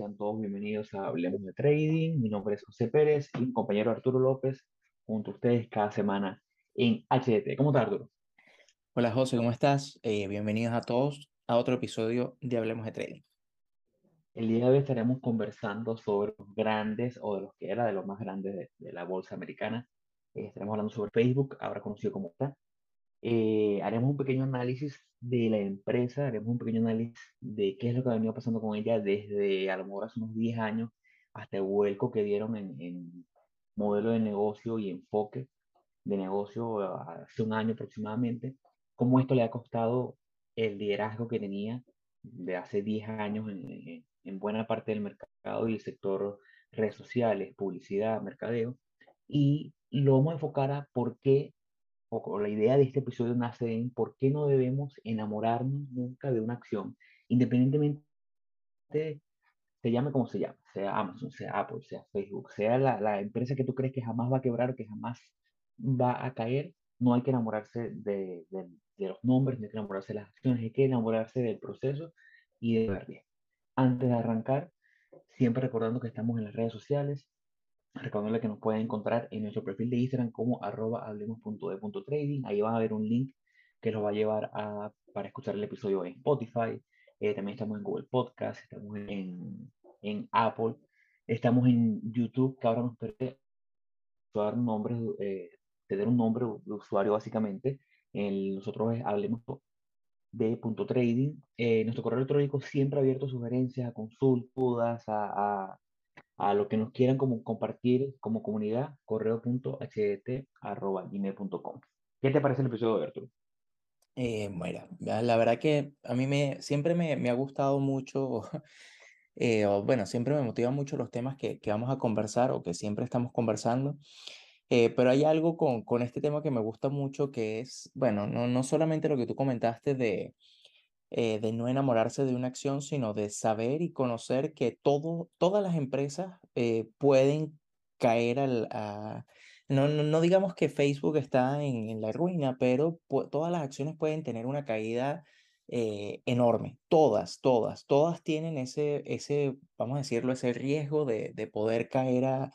Sean todos bienvenidos a Hablemos de Trading. Mi nombre es José Pérez y mi compañero Arturo López, junto a ustedes cada semana en HDT. ¿Cómo estás, Arturo? Hola José, ¿cómo estás? Eh, bienvenidos a todos a otro episodio de Hablemos de Trading. El día de hoy estaremos conversando sobre los grandes o de los que era de los más grandes de, de la bolsa americana. Eh, estaremos hablando sobre Facebook, ahora conocido como está. Eh, haremos un pequeño análisis de la empresa, haremos un pequeño análisis de qué es lo que ha venido pasando con ella desde a lo mejor hace unos 10 años hasta el vuelco que dieron en, en modelo de negocio y enfoque de negocio hace un año aproximadamente, cómo esto le ha costado el liderazgo que tenía de hace 10 años en, en, en buena parte del mercado y el sector redes sociales, publicidad, mercadeo, y lo vamos a enfocar a por qué o, la idea de este episodio nace en por qué no debemos enamorarnos nunca de una acción, independientemente de, se llame como se llame, sea Amazon, sea Apple, sea Facebook, sea la, la, empresa que tú crees que jamás va a quebrar o que jamás va a caer, no hay que enamorarse de, de, de los nombres, no hay que enamorarse de las acciones, hay que enamorarse del proceso y de verle. Antes de arrancar, siempre recordando que estamos en las redes sociales, Recordarle que nos pueden encontrar en nuestro perfil de Instagram como arroba hablemos.de.trading. Ahí van a ver un link que los va a llevar a, para escuchar el episodio en Spotify. Eh, también estamos en Google Podcast, estamos en, en Apple, estamos en YouTube, que ahora nos permite usar nombres, eh, tener un nombre de usuario básicamente. El, nosotros hablemos de trading. Eh, nuestro correo electrónico siempre abierto sugerencias, a consultas, a a lo que nos quieran como compartir como comunidad, correo.hdt.gmail.com. ¿Qué te parece el episodio de Arturo? Eh, bueno, la verdad que a mí me, siempre me, me ha gustado mucho, eh, o bueno, siempre me motivan mucho los temas que, que, vamos a conversar o que siempre estamos conversando. Eh, pero hay algo con, con este tema que me gusta mucho, que es, bueno, no, no solamente lo que tú comentaste de, eh, de no enamorarse de una acción, sino de saber y conocer que todo, todas las empresas eh, pueden caer al... A, no, no, no, digamos que Facebook está en, la ruina, pero todas las acciones pueden tener una caída eh, enorme. Todas, todas, todas tienen ese, ese, vamos a decirlo, ese riesgo de, de poder caer a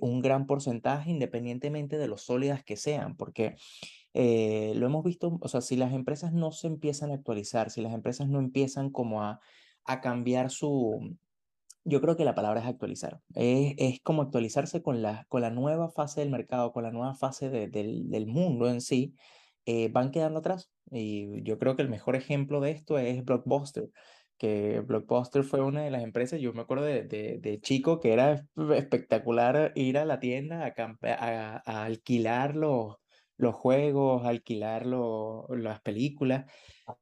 un gran porcentaje independientemente de lo sólidas que sean, porque eh, lo hemos visto, o sea, si las empresas no se empiezan a actualizar, si las empresas no empiezan como a, a cambiar su, yo creo que la palabra es actualizar, es, es como actualizarse con la, con la nueva fase del mercado, con la nueva fase de, del, del mundo en sí, eh, van quedando atrás. Y yo creo que el mejor ejemplo de esto es Blockbuster que Blockbuster fue una de las empresas, yo me acuerdo de, de, chico que era espectacular ir a la tienda a, a, a alquilar los, los juegos, alquilar las películas,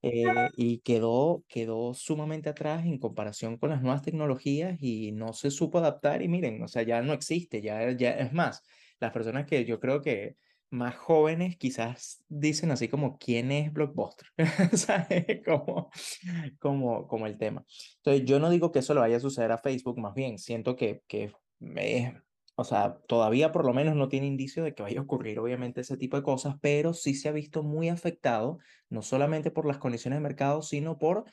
eh, y quedó, quedó sumamente atrás en comparación con las nuevas tecnologías y no se supo adaptar y miren, o sea, ya no existe, ya, ya es más, las personas que yo creo que más jóvenes quizás dicen así como, ¿quién es Blockbuster? ¿Sabes? Como, como, como el tema. Entonces, yo no digo que eso le vaya a suceder a Facebook, más bien, siento que, que es o sea, todavía por lo menos no tiene indicio de que vaya a ocurrir obviamente ese tipo de cosas, pero sí se ha visto muy afectado, no solamente por las condiciones de mercado, sino por,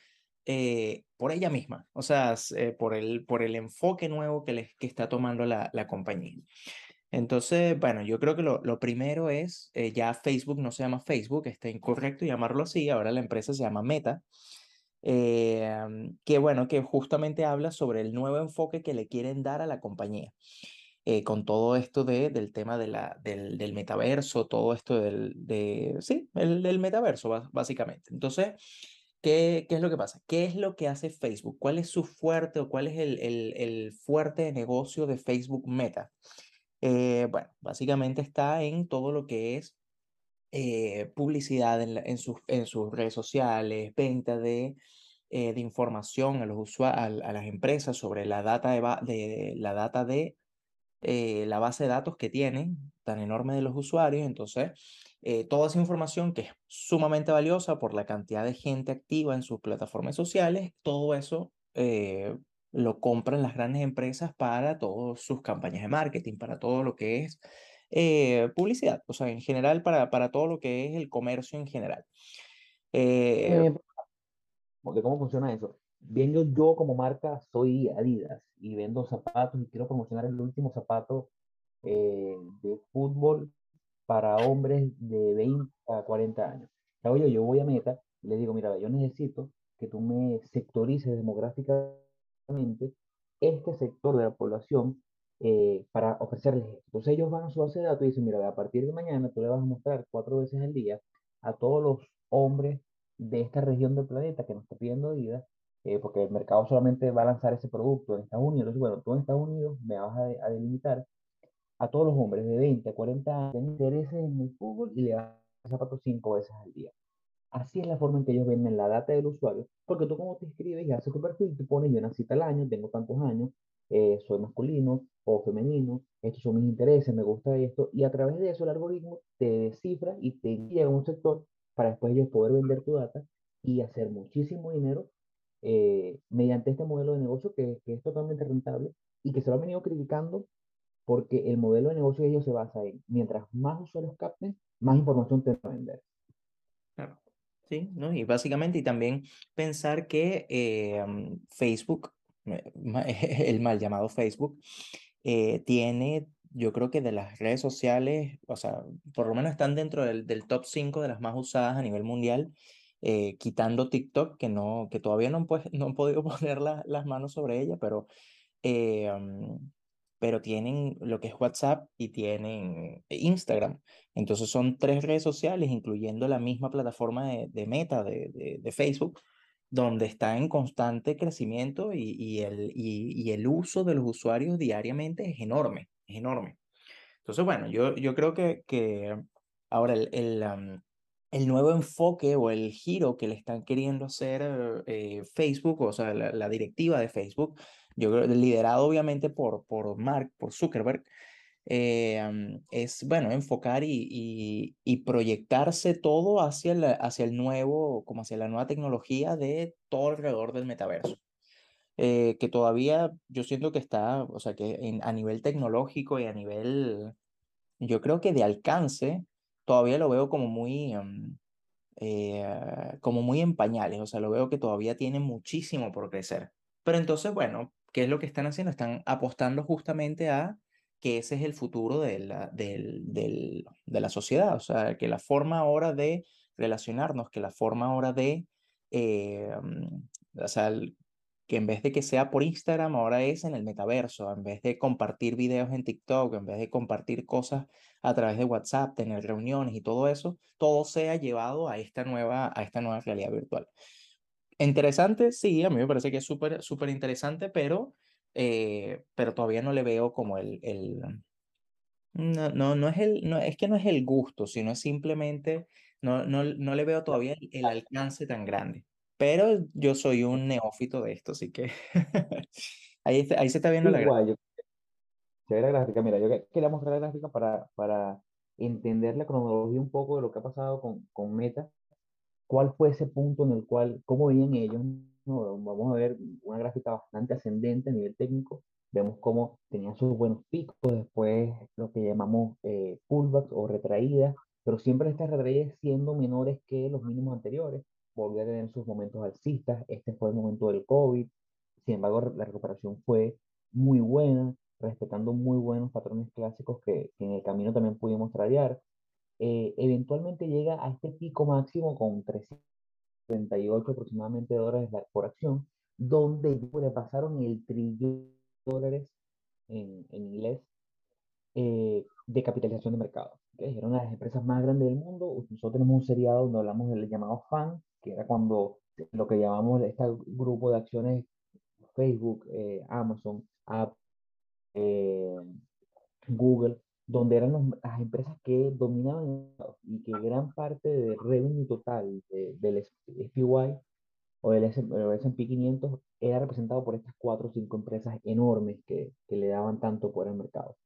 eh, por ella misma, o sea, eh, por, el, por el enfoque nuevo que, le, que está tomando la, la compañía. Entonces, bueno, yo creo que lo, lo primero es, eh, ya Facebook no se llama Facebook, está incorrecto llamarlo así, ahora la empresa se llama Meta. Que bueno, que justamente habla sobre el nuevo enfoque que le quieren dar a la compañía eh, con todo esto de, del tema de la, del, del metaverso, todo esto del, de, sí, el, del metaverso, básicamente. Entonces, ¿qué, ¿qué es lo que pasa? ¿Qué es lo que hace Facebook? ¿Cuál es su fuerte o cuál es el, el, el fuerte negocio de Facebook Meta? Eh, bueno, básicamente está en todo lo que es eh, publicidad en, en, sus, en sus redes sociales, venta de, de información a los a, las empresas sobre la data de, la data de eh, la base de datos que tienen tan enorme de los usuarios. Entonces, eh, toda esa información que es sumamente valiosa por la cantidad de gente activa en sus plataformas sociales, todo eso eh, lo compran las grandes empresas para todas sus campañas de marketing, para todo lo que es eh, publicidad, o sea, en general, para, para todo lo que es el comercio en general. Eh, ¿De cómo funciona eso? Vengo yo como marca, soy Adidas y vendo zapatos y quiero promocionar el último zapato eh, de fútbol para hombres de 20 a 40 años. ¿Qué hago yo? Yo voy a Meta y les digo, mira, yo necesito que tú me sectorices demográficamente este sector de la población eh, para ofrecerles esto. Entonces ellos van a su base de datos y dicen, mira, a partir de mañana tú le vas a mostrar cuatro veces al día a todos los hombres de esta región del planeta que nos está pidiendo vida, eh, porque el mercado solamente va a lanzar ese producto en Estados Unidos. Entonces, bueno, tú en Estados Unidos me vas a, a delimitar a todos los hombres de 20 a 40 años que intereses en el fútbol y le das zapatos cinco veces al día. Así es la forma en que ellos venden la data del usuario, porque tú como te inscribes y haces tu perfil, tú pones yo cita al año, tengo tantos años, eh, soy masculino o femenino, estos son mis intereses, me gusta esto, y a través de eso el algoritmo te descifra y te guía a un sector para después ellos poder vender tu data y hacer muchísimo dinero eh, mediante este modelo de negocio que, que, es totalmente rentable y que se lo han venido criticando porque el modelo de negocio de ellos se basa en, mientras más usuarios capten, más información te van a vender. Claro. Sí, ¿no? Y básicamente, y también pensar que eh, Facebook, el mal llamado Facebook, eh, tiene, yo creo que de las redes sociales, o sea, por lo menos están dentro del, del top 5 de las más usadas a nivel mundial, eh, quitando TikTok, que, no, que todavía no, pues, no han podido poner la, las manos sobre ella, pero eh, pero tienen lo que es WhatsApp y tienen Instagram. Entonces son tres redes sociales, incluyendo la misma plataforma de, Meta, de, de, Facebook, donde está en constante crecimiento y, y el, y, el uso de los usuarios diariamente es enorme, es enorme. Entonces, bueno, yo, yo creo que, que ahora el, el nuevo enfoque o el giro que le están queriendo hacer eh, Facebook, o sea, la, directiva de Facebook, yo creo, liderado obviamente por, por Mark, por Zuckerberg, eh, es, bueno, enfocar y, y, proyectarse todo hacia, la, hacia el nuevo, como hacia la nueva tecnología de todo alrededor del metaverso. Eh, que todavía yo siento que está, o sea, que en, a nivel tecnológico y a nivel, yo creo que de alcance, todavía lo veo como muy, um, eh, como muy en pañales, o sea, lo veo que todavía tiene muchísimo por crecer. Pero entonces, bueno, ¿qué es lo que están haciendo? Están apostando justamente a que ese es el futuro de la, del, del, de la sociedad, o sea, que la forma ahora de relacionarnos, que la forma ahora de, eh, o sea, que en vez de que sea por Instagram, ahora es en el metaverso, en vez de compartir videos en TikTok, en vez de compartir cosas a través de WhatsApp, tener reuniones y todo eso, todo sea llevado a esta nueva, a esta nueva realidad virtual. Interesante, sí, a mí me parece que es súper, súper interesante, pero, eh, pero todavía no le veo como el, el no, no, no es el, no, es que no es el gusto, sino es simplemente, no, no, no le veo todavía el, el alcance tan grande. Pero yo soy un neófito de esto, así que ahí, ahí se está viendo la Igual, yo, se ve la gráfica. Mira, yo quería mostrar la gráfica para, para entender la cronología un poco de lo que ha pasado con, con Meta cuál fue ese punto en el cual, cómo venían ellos. ¿no? Vamos a ver una gráfica bastante ascendente a nivel técnico. Vemos cómo tenían sus buenos picos, después lo que llamamos eh, pullbacks o retraídas, pero siempre estas retraídas siendo menores que los mínimos anteriores. Volvió a tener sus momentos alcistas. Este fue el momento del COVID. Sin embargo, la recuperación fue muy buena, respetando muy buenos patrones clásicos que, en el camino también pudimos tradear eh, eventualmente llega a este pico máximo con 338 aproximadamente dólares por acción, donde pasaron el trillón de dólares en, en inglés eh, de capitalización de mercado. ¿okay? Eran las empresas más grandes del mundo. Nosotros tenemos un seriado donde hablamos del llamado FAN, que era cuando lo que llamamos este grupo de acciones Facebook, eh, Amazon, Apple, eh, Google, donde eran los, las empresas que dominaban y que gran parte del revenue total de, del SPY o del S&P 500 era representado por estas cuatro o cinco empresas enormes que, que, le daban tanto por el mercado.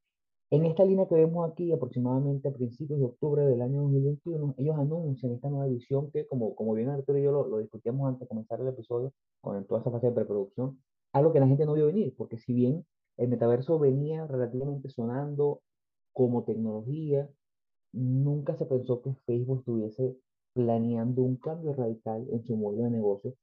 En esta línea que vemos aquí, aproximadamente a principios de octubre del año 2021, ellos anuncian esta nueva visión que, como, como bien Arturo y yo lo, lo discutíamos antes de comenzar el episodio, con toda esa fase de preproducción, algo que la gente no vio venir, porque si bien el metaverso venía relativamente sonando como tecnología, nunca se pensó que Facebook estuviese planeando un cambio radical en su modelo de negocio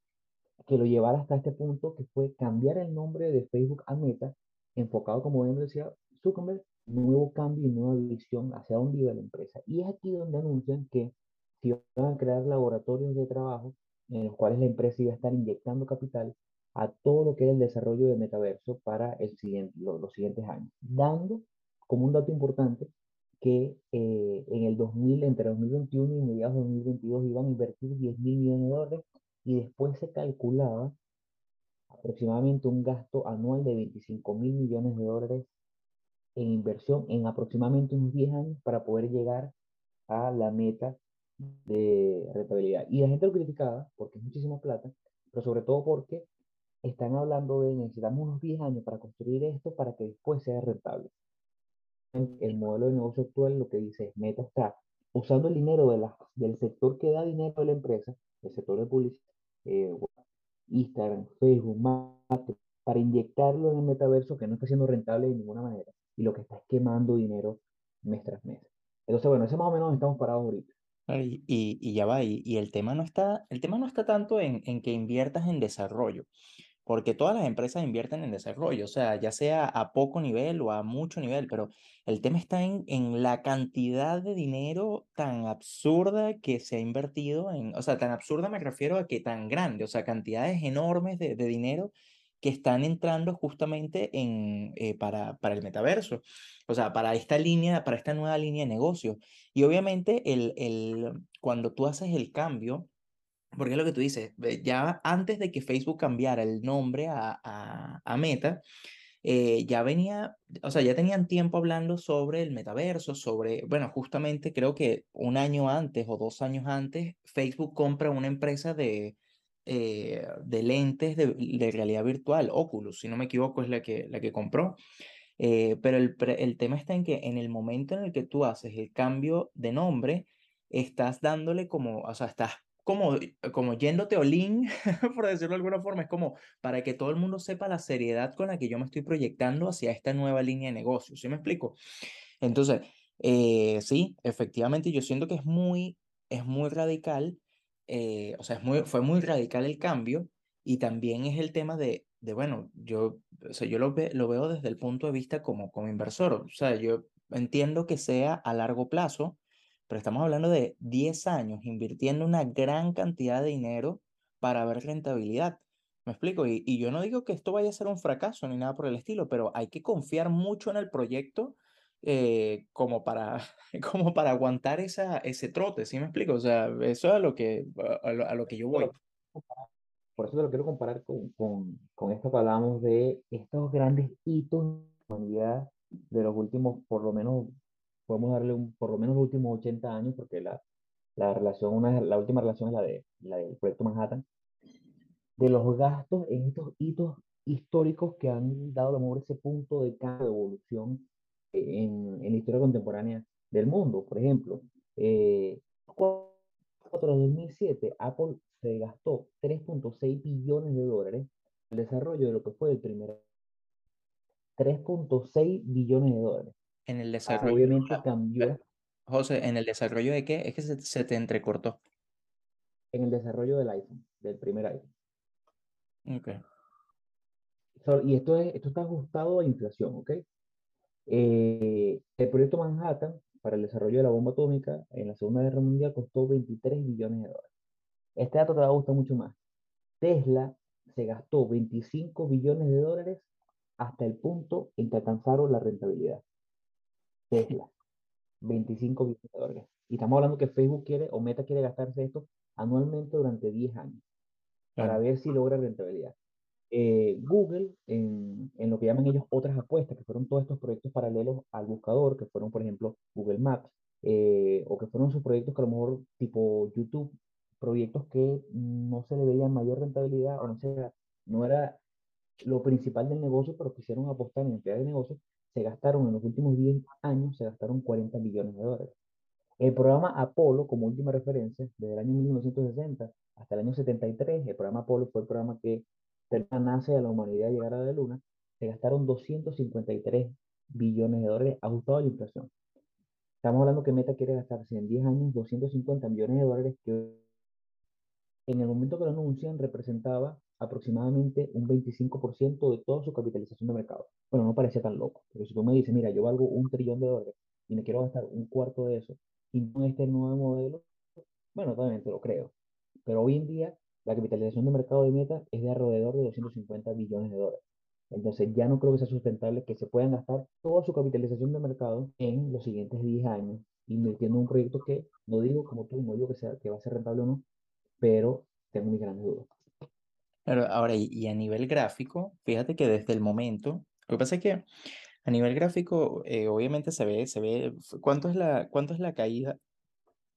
que lo llevara hasta este punto, que fue cambiar el nombre de Facebook a Meta, enfocado, como bien decía Zuckerberg, nuevo cambio y nueva visión hacia dónde iba la empresa. Y es aquí donde anuncian que si van a crear laboratorios de trabajo en los cuales la empresa iba a estar inyectando capital a todo lo que es el desarrollo de metaverso para los siguientes años, dando como un dato importante que eh, en el 2000, entre 2021 y mediados de 2022 iban a invertir 10 mil millones de dólares y después se calculaba aproximadamente un gasto anual de 25 mil millones de dólares en inversión en aproximadamente unos 10 años para poder llegar a la meta de rentabilidad. Y la gente lo criticaba porque es muchísima plata, pero sobre todo porque están hablando de necesitamos unos 10 años para construir esto para que después sea rentable. El modelo de negocio actual lo que dice es Meta está usando el dinero de la, del sector que da dinero a la empresa, el sector de publicidad, eh, Instagram, Facebook, para inyectarlo en el metaverso que no está siendo rentable de ninguna manera y lo que está es quemando dinero mes tras mes. Entonces, bueno, ese más o menos estamos parados ahorita. Y, y, y ya va, y, y, el tema no está, el tema no está tanto en, en que inviertas en desarrollo, porque todas las empresas invierten en desarrollo, o sea, ya sea a poco nivel o a mucho nivel, pero el tema está en, en la cantidad de dinero tan absurda que se ha invertido en, o sea, tan absurda me refiero a que tan grande, o sea, cantidades enormes de, de dinero que están entrando justamente en, eh, para, para el metaverso, o sea, para esta línea, para esta nueva línea de negocio. Y obviamente el, el, cuando tú haces el cambio, porque es lo que tú dices, ya antes de que Facebook cambiara el nombre a, a, a Meta, eh, ya venía, o sea, ya tenían tiempo hablando sobre el metaverso, sobre, bueno, justamente creo que un año antes o dos años antes, Facebook compra una empresa de, eh, de lentes de, de, realidad virtual, Oculus, si no me equivoco, es la que, la que compró. Eh, pero el, el tema está en que en el momento en el que tú haces el cambio de nombre, estás dándole como, o sea, estás como, como yéndote olín, por decirlo de alguna forma, es como para que todo el mundo sepa la seriedad con la que yo me estoy proyectando hacia esta nueva línea de negocio, ¿sí me explico? Entonces, eh, sí, efectivamente, yo siento que es muy, es muy radical eh, o sea, es muy, fue muy radical el cambio y también es el tema de, de bueno, yo, o sea, yo lo, ve, lo veo desde el punto de vista como, como inversor, o sea, yo entiendo que sea a largo plazo, pero estamos hablando de 10 años invirtiendo una gran cantidad de dinero para ver rentabilidad. ¿Me explico? Y, y yo no digo que esto vaya a ser un fracaso ni nada por el estilo, pero hay que confiar mucho en el proyecto eh, como, para, como para aguantar esa, ese trote, ¿sí me explico? O sea, eso es a lo que, a lo, a lo que yo voy. Por eso te lo quiero comparar con, con, con esto que hablamos de estos grandes hitos de los últimos, por lo menos, podemos darle un, por lo menos los últimos 80 años, porque la, la relación, una, la última relación es la, de, la del proyecto Manhattan, de los gastos en estos hitos históricos que han dado a lo mejor ese punto de cambio, de evolución en, en, la historia contemporánea del mundo. Por ejemplo, eh, 2007, Apple se gastó 3.6 billones de dólares en el desarrollo de lo que fue el primer 3.6 billones de dólares. En el desarrollo. Obviamente cambió. José, ¿en el desarrollo de qué? Es que se, se, te entrecortó. En el desarrollo del iPhone, del primer iPhone. Ok. So, y esto, es, esto está ajustado a inflación, ¿ok? Eh, el proyecto Manhattan para el desarrollo de la bomba atómica en la Segunda Guerra Mundial costó 23 billones de dólares. Este dato te va a gustar mucho más. Tesla se gastó 25 billones de dólares hasta el punto en que alcanzaron la rentabilidad. Tesla, 25 billones de dólares. Y estamos hablando que Facebook quiere o Meta quiere gastarse esto anualmente durante 10 años para ver si logra rentabilidad. Eh, Google, en, en, lo que llaman ellos otras apuestas, que fueron todos estos proyectos paralelos al buscador, que fueron, por ejemplo, Google Maps, eh, o que fueron sus proyectos que a lo mejor tipo YouTube, proyectos que no se le veía mayor rentabilidad o no, se, no era lo principal del negocio, pero quisieron apostar en entidades de negocio, se gastaron en los últimos 10 años, se gastaron 40 millones de dólares. El programa Apolo, como última referencia, desde el año 1960 hasta el año 73, el programa Apolo fue el programa que nace a la humanidad llegar a la luna, se gastaron 253 billones de dólares ajustado a la inflación. Estamos hablando que Meta quiere gastarse en 10 años 250 millones de dólares que en el momento que lo anuncian representaba aproximadamente un 25% de toda su capitalización de mercado. Bueno, no parecía tan loco, pero si tú me dices, mira, yo valgo un trillón de dólares y me quiero gastar un cuarto de eso, y con este nuevo modelo, bueno, también te lo creo. Pero hoy en día la capitalización de mercado de Meta es de alrededor de 250 billones de dólares. Entonces ya no creo que sea sustentable que se puedan gastar toda su capitalización de mercado en los siguientes 10 años invirtiendo en un proyecto que, no digo como tú, no digo que, sea, que va a ser rentable o no, pero tengo mis grandes dudas. Pero ahora, y a nivel gráfico, fíjate que desde el momento, lo que pasa es que a nivel gráfico, eh, obviamente se ve, se ve, ¿cuánto es la, cuánto es la caída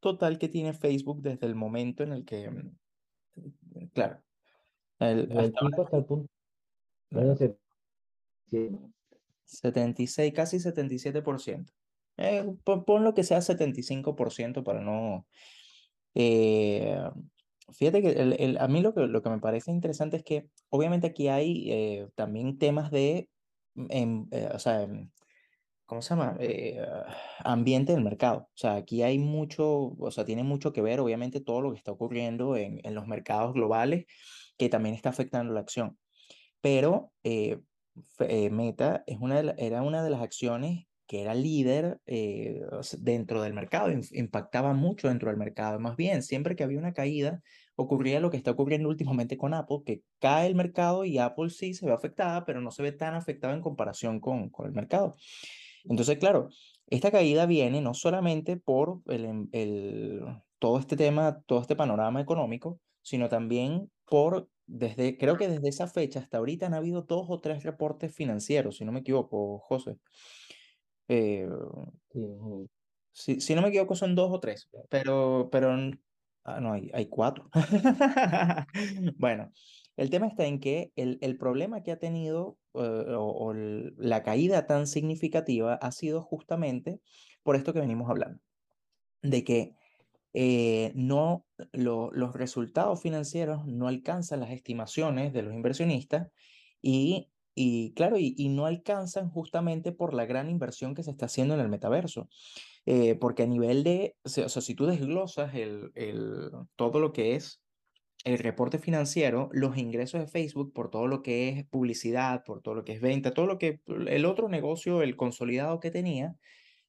total que tiene Facebook desde el momento en el que, mm, claro, el, hasta, el hasta el punto, bueno, 76, casi 77%. Eh, pon, lo que sea 75% para no... Eh, fíjate que el, a mí lo que, lo que me parece interesante es que obviamente aquí hay eh, también temas de, em, o sea, em, ¿cómo se llama? ambiente del mercado. O sea, aquí hay mucho, o sea, tiene mucho que ver obviamente todo lo que está ocurriendo en, en los mercados globales que también está afectando la acción. Pero Meta es una era una de las acciones que era líder eh, dentro del mercado, impactaba mucho dentro del mercado. Más bien, siempre que había una caída, ocurría lo que está ocurriendo últimamente con Apple, que cae el mercado y Apple sí se ve afectada, pero no se ve tan afectada en comparación con, con el mercado. Entonces, claro, esta caída viene no solamente por el, el, todo este tema, todo este panorama económico, sino también por, desde, creo que desde esa fecha hasta ahorita han habido dos o tres reportes financieros, si no me equivoco, José. Eh, si, si, no me equivoco, son dos o tres, pero, pero ah, no, hay, hay cuatro. bueno, el tema está en que el, el problema que ha tenido eh, o, la caída tan significativa ha sido justamente por esto que venimos hablando, de que eh, no, los resultados financieros no alcanzan las estimaciones de los inversionistas y y claro, y, no alcanzan justamente por la gran inversión que se está haciendo en el metaverso. Eh, porque a nivel de, o sea, si tú desglosas el, el, todo lo que es el reporte financiero, los ingresos de Facebook por todo lo que es publicidad, por todo lo que es venta, todo lo que el otro negocio, el consolidado que tenía,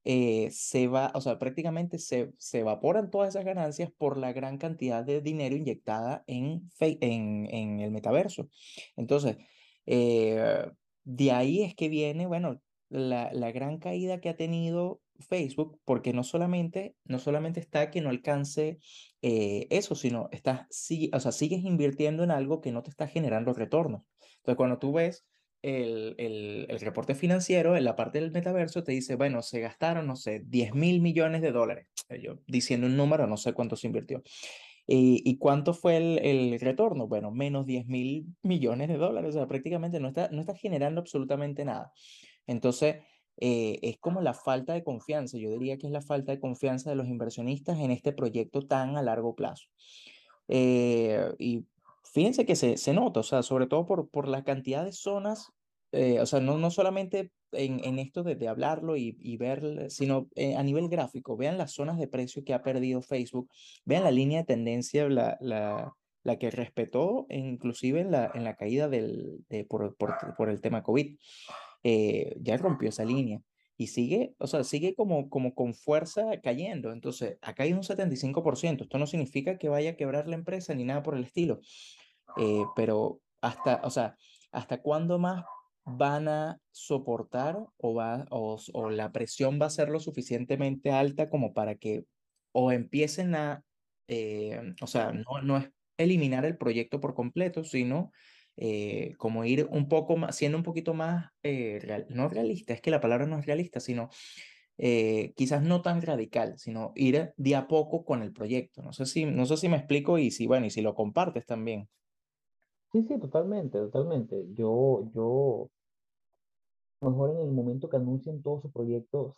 eh, se va, o sea, prácticamente se, se evaporan todas esas ganancias por la gran cantidad de dinero inyectada en, en, en el metaverso. Entonces, eh, de ahí es que viene, bueno, la, la, gran caída que ha tenido Facebook, porque no solamente, no solamente está que no alcance eh, eso, sino estás, sí, o sea, sigues invirtiendo en algo que no te está generando retornos. Entonces, cuando tú ves el, el, el, reporte financiero, en la parte del metaverso, te dice, bueno, se gastaron, no sé, 10 mil millones de dólares. Yo diciendo un número, no sé cuánto se invirtió. ¿Y, cuánto fue el, el, retorno? Bueno, menos 10 mil millones de dólares, o sea, prácticamente no está, no está generando absolutamente nada. Entonces, eh, es como la falta de confianza, yo diría que es la falta de confianza de los inversionistas en este proyecto tan a largo plazo. Eh, y fíjense que se, se nota, o sea, sobre todo por, por la cantidad de zonas eh, o sea, no, no solamente en, en esto de, de hablarlo y, y, ver, sino eh, a nivel gráfico, vean las zonas de precio que ha perdido Facebook, vean la línea de tendencia, la, la, la que respetó inclusive en la, en la caída del, de, por, por, por, el tema COVID. Eh, ya rompió esa línea y sigue, o sea, sigue como, como con fuerza cayendo. Entonces, acá hay un 75%. Esto no significa que vaya a quebrar la empresa ni nada por el estilo. pero hasta, o sea, ¿hasta cuándo más van a soportar o, va, o, o, la presión va a ser lo suficientemente alta como para que o empiecen a, eh, o sea, no, no es eliminar el proyecto por completo, sino eh, como ir un poco más, siendo un poquito más, eh, real, no realista, es que la palabra no es realista, sino quizás no tan radical, sino ir de a poco con el proyecto. No sé si, no sé si me explico y si, bueno, y si lo compartes también. Sí, sí, totalmente, totalmente. Yo, yo mejor en el momento que anuncien todos sus proyectos.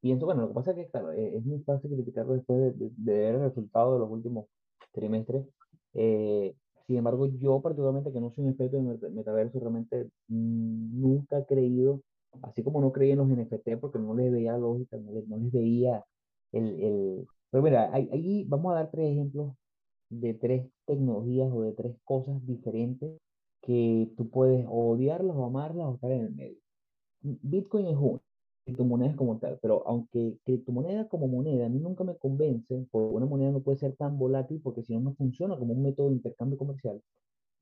Pienso, bueno, lo que pasa es que, claro, e, es muy fácil criticarlo después de, ver el resultado de los últimos trimestres. Eh, sin embargo, yo particularmente, que no soy un experto en metaverso, realmente nunca he creído, así como no creí en los NFT porque no les veía lógica, no les, no les veía el, el... Pero mira, ahí, vamos a dar tres ejemplos de tres tecnologías o de tres cosas diferentes que tú puedes odiarlas o amarlas o estar en el medio. Bitcoin es una, criptomonedas como tal, pero aunque criptomoneda como moneda a mí nunca me convence, porque una moneda no puede ser tan volátil porque si no, no funciona como un método de intercambio comercial,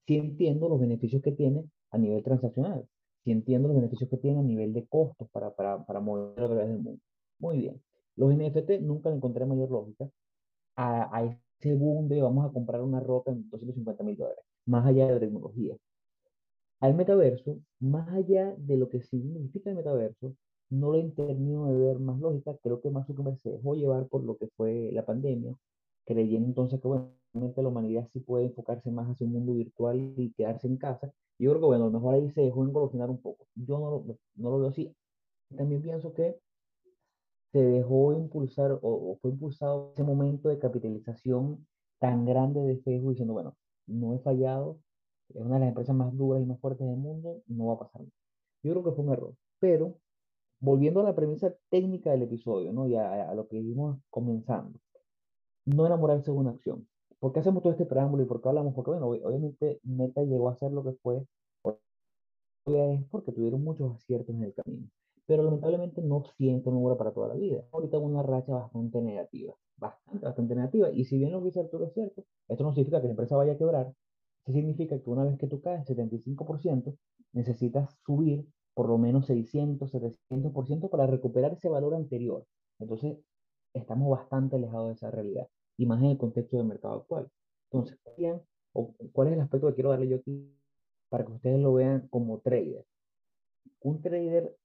sí entiendo los beneficios que tiene a nivel transaccional, sí entiendo los beneficios que tiene a nivel de costos para, para, para mover a través del mundo. Muy bien. Los NFT nunca le encontré mayor lógica a, a ese boom de vamos a comprar una ropa en 250 mil dólares, más allá de la tecnología al metaverso, más allá de lo que significa el metaverso, no le termino de ver más lógica. Creo que más Zuckerberg se dejó llevar por lo que fue la pandemia, creyendo entonces que, bueno, la humanidad sí puede enfocarse más hacia un mundo virtual y quedarse en casa. Yo creo que, bueno, a lo mejor ahí se dejó engolosinar un poco. Yo no lo, no lo veo así. También pienso que se dejó impulsar o, o, fue impulsado ese momento de capitalización tan grande de Facebook diciendo, bueno, no he fallado, es una de las empresas más duras y más fuertes del mundo, no va a pasar. Yo creo que fue un error. Pero, volviendo a la premisa técnica del episodio, ¿no? Y a, a lo que vimos comenzando, no enamorarse de una acción. ¿Por qué hacemos todo este preámbulo y por qué hablamos? Porque, bueno, obviamente Meta llegó a ser lo que fue, es porque tuvieron muchos aciertos en el camino. Pero lamentablemente no siento no para toda la vida. Ahorita una racha bastante negativa, bastante, bastante negativa. Y si bien lo que dice Arturo es cierto, esto no significa que la empresa vaya a quebrar, significa que una vez que tú caes 75%, necesitas subir por lo menos 600, 700% para recuperar ese valor anterior. Entonces, estamos bastante alejados de esa realidad, y más en el contexto del mercado actual. Entonces, ¿cuál es el aspecto que quiero darle yo aquí para que ustedes lo vean como trader? Un trader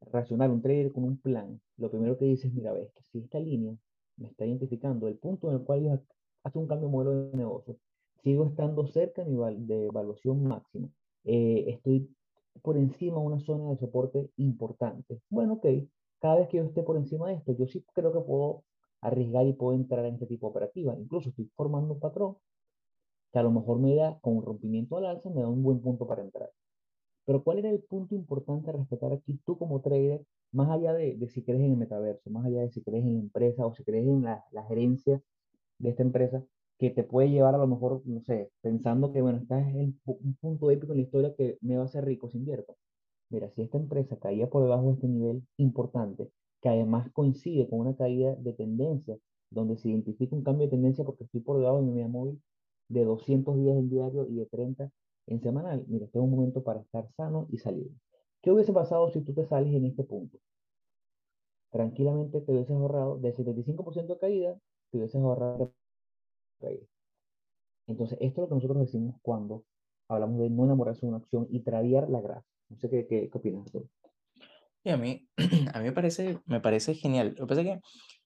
racional, un trader con un plan, lo primero que dice es, mira, ves que si esta línea me está identificando el punto en el cual yo hace un cambio de modelo de negocio, sigo estando cerca de evaluación máxima. Eh, estoy por encima de una zona de soporte importante. Bueno, ok, cada vez que yo esté por encima de esto, yo sí creo que puedo arriesgar y puedo entrar en este tipo de operativa. Incluso estoy formando un patrón que a lo mejor me da, con un rompimiento al alza, me da un buen punto para entrar. Pero ¿cuál era el punto importante a respetar aquí tú como trader, más allá de, de, si crees en el metaverso, más allá de si crees en la empresa o si crees en la, la gerencia de esta empresa? Que te puede llevar a lo mejor, no sé, pensando que, bueno, estás en un punto épico en la historia que me va a hacer rico si invierto. Mira, si esta empresa caía por debajo de este nivel importante, que además coincide con una caída de tendencia, donde se identifica un cambio de tendencia porque estoy por debajo de mi media móvil de 200 días en diario y de 30 en semanal, mira, este es un momento para estar sano y salir. ¿Qué hubiese pasado si tú te sales en este punto? Tranquilamente te hubieses ahorrado del 75% de caída, te hubieses ahorrado entonces, esto es lo que nosotros decimos cuando hablamos de no enamorarse de una acción y tradear la grasa. No sé qué, qué, qué opinas tú. Y a mí, a mí me parece, me parece genial. Lo que pasa es que,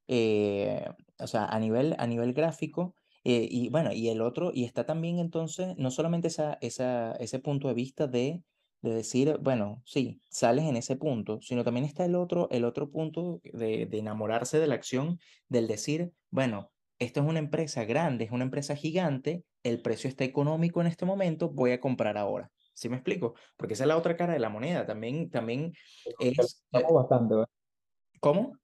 eh, o sea, a nivel, a nivel gráfico, eh, y bueno, y el otro, y está también entonces, no solamente esa, esa, ese punto de vista de, de decir, bueno, sí, sales en ese punto, sino también está el otro, el otro punto de, de enamorarse de la acción, del decir, bueno, esto es una empresa grande, es una empresa gigante, el precio está económico en este momento, voy a comprar ahora. ¿Sí me explico? Porque esa es la otra cara de la moneda. También, también es... Eh, bastante, ¿verdad? ¿Cómo?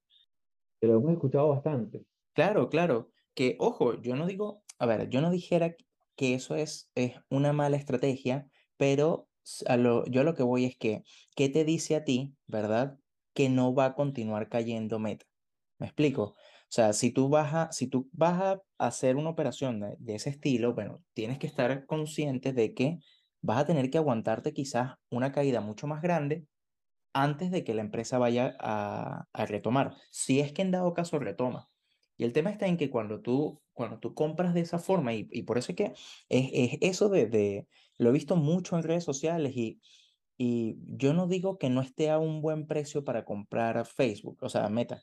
Lo hemos escuchado bastante. Claro, claro. Que, ojo, yo no digo, a ver, yo no dijera que eso es, es una mala estrategia, pero a lo, yo a lo que voy es que, ¿qué te dice a ti, verdad? Que no va a continuar cayendo meta. ¿Me explico? O sea, si tú vas a, si tú vas a hacer una operación de, ese estilo, bueno, tienes que estar consciente de que vas a tener que aguantarte quizás una caída mucho más grande antes de que la empresa vaya a, retomar, si es que en dado caso retoma. Y el tema está en que cuando tú, cuando tú compras de esa forma, y, y por eso es que es, es eso de, de, lo he visto mucho en redes sociales y, y yo no digo que no esté a un buen precio para comprar Facebook, o sea, Meta,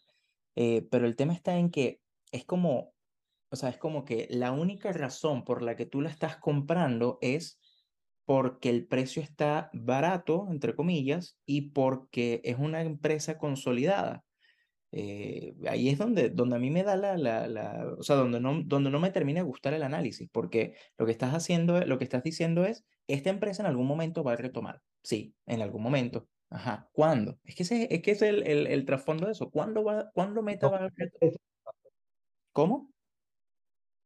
eh, pero el tema está en que es como, o sea, es como que la única razón por la que tú la estás comprando es porque el precio está barato, entre comillas, y porque es una empresa consolidada. Eh, ahí es donde, donde a mí me da la, la, la, o sea, donde no, donde no me termina de gustar el análisis, porque lo que estás haciendo, lo que estás diciendo es, esta empresa en algún momento va a retomar. Sí, en algún momento, Ajá, ¿cuándo? Es que ese, es, que es el, el, el trasfondo de eso. ¿Cuándo, va, ¿cuándo Meta va a... ¿Cómo?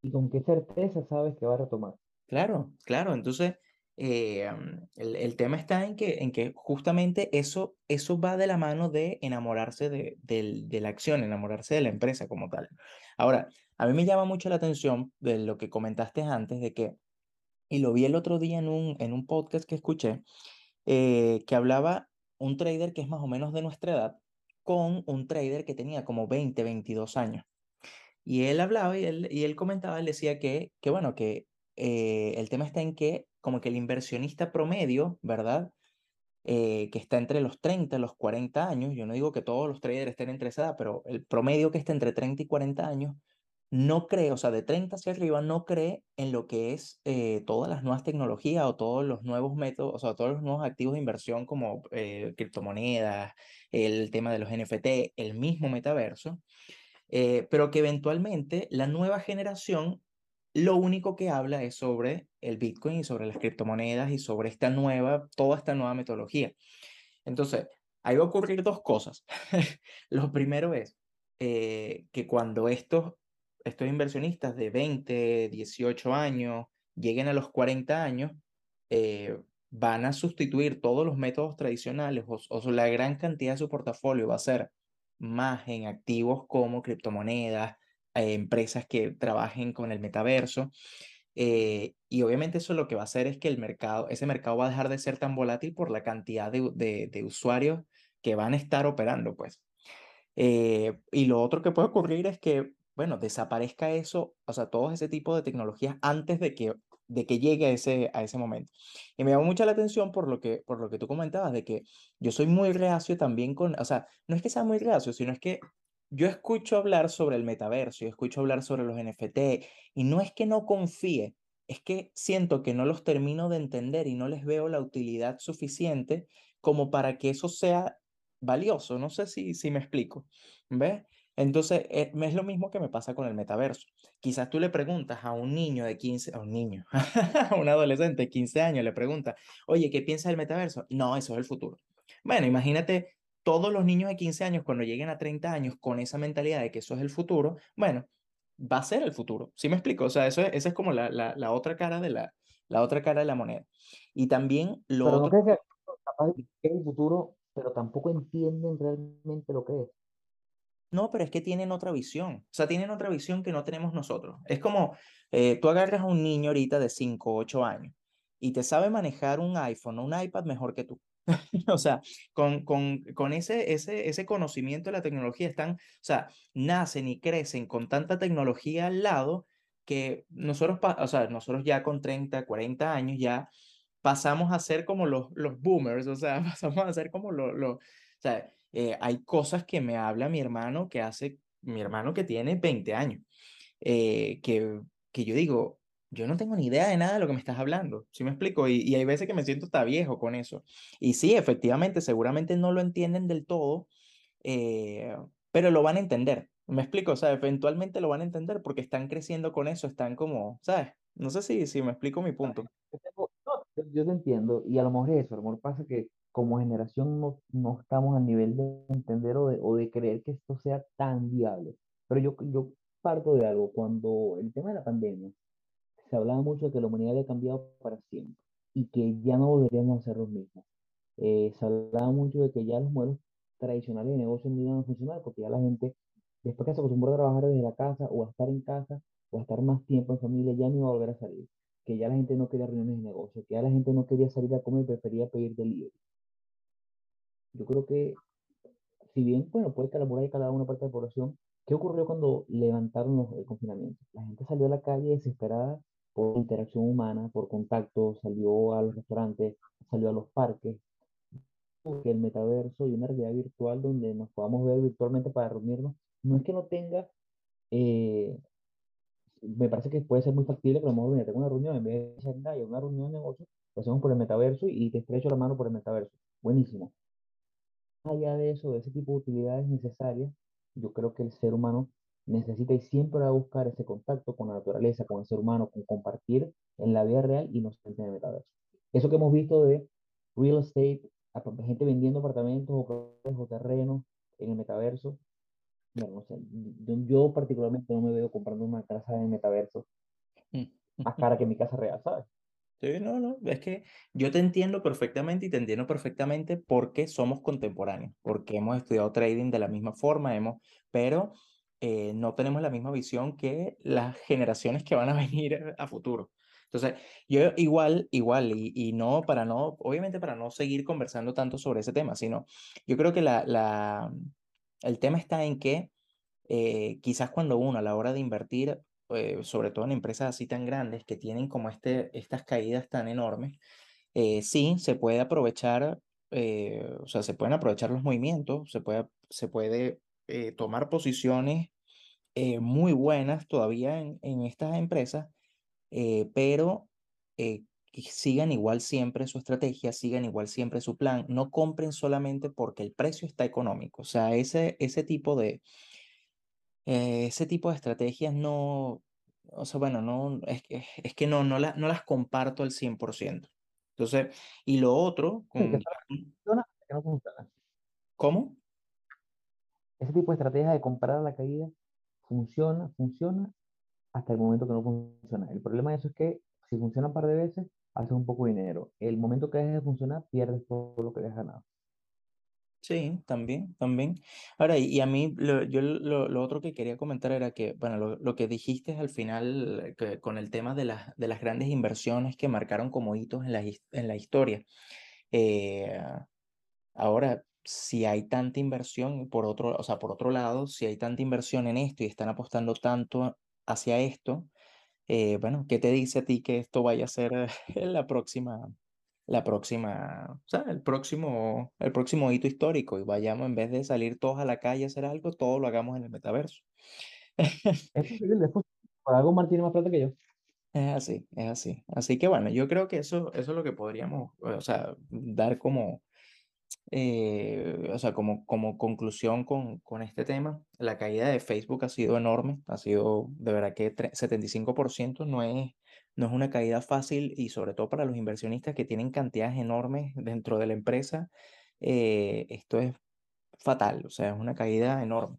y con qué certeza sabes que va a retomar. Claro, claro. Entonces, eh, el, el, tema está en que, en que justamente eso, eso va de la mano de enamorarse de, de, de la acción, enamorarse de la empresa como tal. Ahora, a mí me llama mucho la atención de lo que comentaste antes, de que, y lo vi el otro día en un, en un podcast que escuché, eh, que hablaba un trader que es más o menos de nuestra edad con un trader que tenía como 20, 22 años. Y él hablaba y él, y él comentaba, él decía que, que bueno, que eh, el tema está en que como que el inversionista promedio, ¿verdad? Eh, que está entre los 30 y los 40 años, yo no digo que todos los traders estén entre esa edad, pero el promedio que está entre 30 y 40 años, no cree, o sea, de 30 hacia arriba, no cree en lo que es eh, todas las nuevas tecnologías o todos los nuevos métodos, o sea, todos los nuevos activos de inversión como eh, criptomonedas, el tema de los NFT, el mismo metaverso, eh, pero que eventualmente la nueva generación lo único que habla es sobre el Bitcoin y sobre las criptomonedas y sobre esta nueva, toda esta nueva metodología. Entonces, ahí va a ocurrir dos cosas. lo primero es que cuando estos estos inversionistas de 20, 18 años, lleguen a los 40 años, eh, van a sustituir todos los métodos tradicionales o, o, la gran cantidad de su portafolio va a ser más en activos como criptomonedas, eh, empresas que trabajen con el metaverso. Eh, y obviamente eso lo que va a hacer es que el mercado, ese mercado va a dejar de ser tan volátil por la cantidad de, usuarios que van a estar operando, pues. Y lo otro que puede ocurrir es que bueno, desaparezca eso, o sea, todo ese tipo de tecnologías antes de que, de que llegue a ese, a ese momento. Y me llamó mucha la atención por lo, que, por lo que tú comentabas, de que yo soy muy reacio también con, o sea, no es que sea muy reacio, sino es que yo escucho hablar sobre el metaverso, yo escucho hablar sobre los NFT, y no es que no confíe, es que siento que no los termino de entender y no les veo la utilidad suficiente como para que eso sea valioso. No sé si, si me explico. ¿Ves? Entonces, eh, es lo mismo que me pasa con el metaverso. Quizás tú le preguntas a un niño de 15, a un niño, a un adolescente de 15 años, le preguntas, oye, ¿qué piensas del metaverso? No, eso es el futuro. Bueno, imagínate todos los niños de 15 años cuando lleguen a 30 años con esa mentalidad de que eso es el futuro, bueno, va a ser el futuro. ¿Sí me explico? O sea, eso es, esa es como la, la, la, otra cara de la, la otra cara de la moneda. Y también lo pero otro... no que es el futuro, pero tampoco entienden realmente lo que es. No, pero es que tienen otra visión. O sea, tienen otra visión que no tenemos nosotros. Es como eh, tú agarras a un niño ahorita de 5 o 8 años y te sabe manejar un iPhone o un iPad mejor que tú. o sea, con, con, con ese, ese, ese conocimiento de la tecnología están, o sea, nacen y crecen con tanta tecnología al lado que nosotros, o sea, nosotros ya con 30, 40 años ya pasamos a ser como los, los boomers, o sea, pasamos a ser como los, los o sea, eh, hay cosas que me habla mi hermano que hace, mi hermano que tiene 20 años, eh, que, que yo digo, yo no tengo ni idea de nada de lo que me estás hablando, ¿sí me explico? Y, y hay veces que me siento hasta viejo con eso. Y sí, efectivamente, seguramente no lo entienden del todo, eh, pero lo van a entender. ¿Me explico? O sea, eventualmente lo van a entender porque están creciendo con eso, están como, ¿sabes? No sé si, si me explico mi punto. Yo te entiendo, y a lo mejor es eso, a lo mejor pasa que como generación no, no estamos al nivel de entender o de, o de creer que esto sea tan viable. Pero yo, yo parto de algo, cuando el tema de la pandemia, se hablaba mucho de que la humanidad había cambiado para siempre y que ya no volveríamos a ser los mismos. Eh, se hablaba mucho de que ya los modelos tradicionales de negocio no iban a funcionar porque ya la gente, después que se acostumbró a trabajar desde la casa o a estar en casa o a estar más tiempo en familia, ya no iba a volver a salir. Que ya la gente no quería reuniones de negocio, que ya la gente no quería salir a comer prefería pedir delivery. Yo creo que, si bien, bueno, puede colaborar cada una parte de la población, ¿qué ocurrió cuando levantaron los el confinamiento? La gente salió a la calle desesperada por interacción humana, por contacto, salió a los restaurantes, salió a los parques, que el metaverso y una realidad virtual donde nos podamos ver virtualmente para reunirnos, no es que no tenga, eh, me parece que puede ser muy factible que lo mejor mira, tengo una reunión en vez de una reunión de negocio, lo hacemos por el metaverso y te estrecho la mano por el metaverso. Buenísimo allá de eso, de ese tipo de utilidades necesarias, yo creo que el ser humano necesita y siempre va a buscar ese contacto con la naturaleza, con el ser humano, con compartir en la vida real y no solamente en el metaverso. Eso que hemos visto de real estate, gente vendiendo apartamentos o, o terrenos en el metaverso, Bueno, o sea, yo, yo particularmente no me veo comprando una casa en el metaverso más cara que mi casa real, ¿sabes? Sí, no, no, es que yo te entiendo perfectamente y te entiendo perfectamente porque somos contemporáneos, porque hemos estudiado trading de la misma forma, hemos, pero eh, no tenemos la misma visión que las generaciones que van a venir a futuro. Entonces, yo igual, igual, y, y no para no, obviamente para no seguir conversando tanto sobre ese tema, sino yo creo que la, la, el tema está en que eh, quizás cuando uno a la hora de invertir eh, sobre todo en empresas así tan grandes que tienen como este, estas caídas tan enormes, eh, sí, se puede aprovechar, eh, o sea, se pueden aprovechar los movimientos, se puede, se puede tomar posiciones muy buenas todavía en, en estas empresas, pero sigan igual siempre su estrategia, sigan igual siempre su plan, no compren solamente porque el precio está económico, o sea, ese, ese tipo de eh, ese tipo de estrategias no, o sea, bueno, no, es que, es que no, no, la- no las comparto al 100%. Entonces, y lo otro, con, que no funciona. ¿cómo? Ese tipo de estrategia de comprar a la caída funciona, funciona hasta el momento que no funciona. El problema de eso es que si funciona un par de veces, haces un poco de dinero. El momento que deje de funcionar, pierdes todo lo que has ganado. Sí, también, también. Ahora, y, a mí, lo, yo lo, lo otro que quería comentar era que, bueno, lo, lo que dijiste al final que, con el tema de las, de las grandes inversiones que marcaron como hitos en la, en la historia. Eh, Ahora, si hay tanta inversión, por otro, o sea, por otro lado, si hay tanta inversión en esto y están apostando tanto hacia esto, eh, bueno, ¿qué te dice a ti que esto vaya a ser la próxima, la próxima, o sea, el próximo, el próximo hito histórico y vayamos, en vez de salir todos a la calle a hacer algo, todo lo hagamos en el metaverso? Es posible, es posible. Por algo Martín tiene más plata que yo. Es así, es así. Así que bueno, yo creo que eso, eso es lo que podríamos, o sea, dar como Eh, o sea, como, como conclusión con, con este tema, la caída de Facebook ha sido enorme, ha sido de verdad que tre- 75% no es, no es una caída fácil y sobre todo para los inversionistas que tienen cantidades enormes dentro de la empresa, eh, esto es fatal, o sea, es una caída enorme.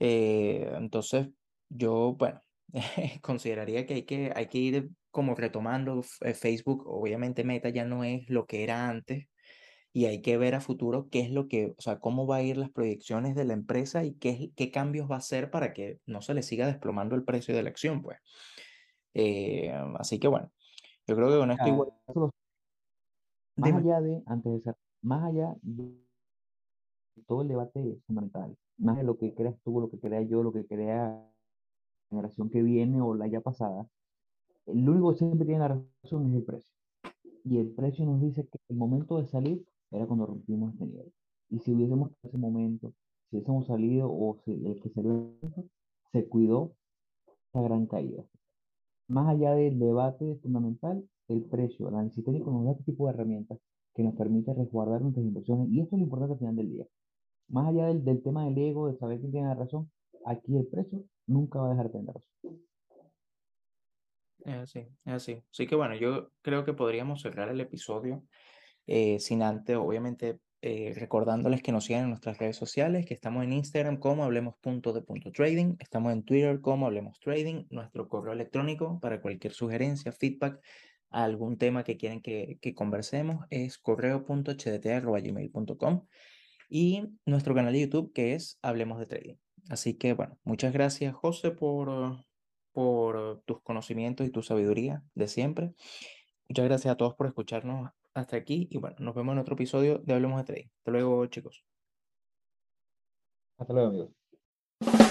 Eh, entonces, yo, bueno, consideraría que hay que, hay que ir como retomando eh, Facebook, obviamente Meta ya no es lo que era antes y hay que ver a futuro qué es lo que, o sea, cómo va a ir las proyecciones de la empresa y qué, qué cambios va a hacer para que no se le siga desplomando el precio de la acción, pues. Eh, así que bueno, yo creo que con esto igual, Más allá de, antes de ser, más allá de todo el debate fundamental, más de lo que creas tú, lo que crea yo, lo que crea la generación que viene o la ya pasada, el único que siempre tiene la razón es el precio. Y el precio nos dice que el momento de salir era cuando rompimos este nivel. Y si hubiésemos ese momento, si hubiésemos salido o si el que salió se cuidó esa gran caída. Más allá del debate fundamental, el precio, el análisis técnico nos este tipo de herramientas que nos permite resguardar nuestras inversiones. Y esto es lo importante al final del día. Más allá del, del tema del ego, de saber quién tiene la razón, aquí el precio nunca va a dejar de tener razón. Es así, es así. Así que bueno, yo creo que podríamos cerrar el episodio eh, sin antes, obviamente, eh, recordándoles que nos sigan en nuestras redes sociales, que estamos en Instagram como hablemos.de.trading, estamos en Twitter como hablemos trading, nuestro correo electrónico para cualquier sugerencia, feedback, algún tema que quieren que, que conversemos es correo.hdt.gmail.com y nuestro canal de YouTube que es Hablemos de Trading. Así que bueno, muchas gracias José por, por tus conocimientos y tu sabiduría de siempre. Muchas gracias a todos por escucharnos hasta aquí y bueno, nos vemos en otro episodio de Hablemos de Trading. Hasta luego chicos. Hasta luego, amigos.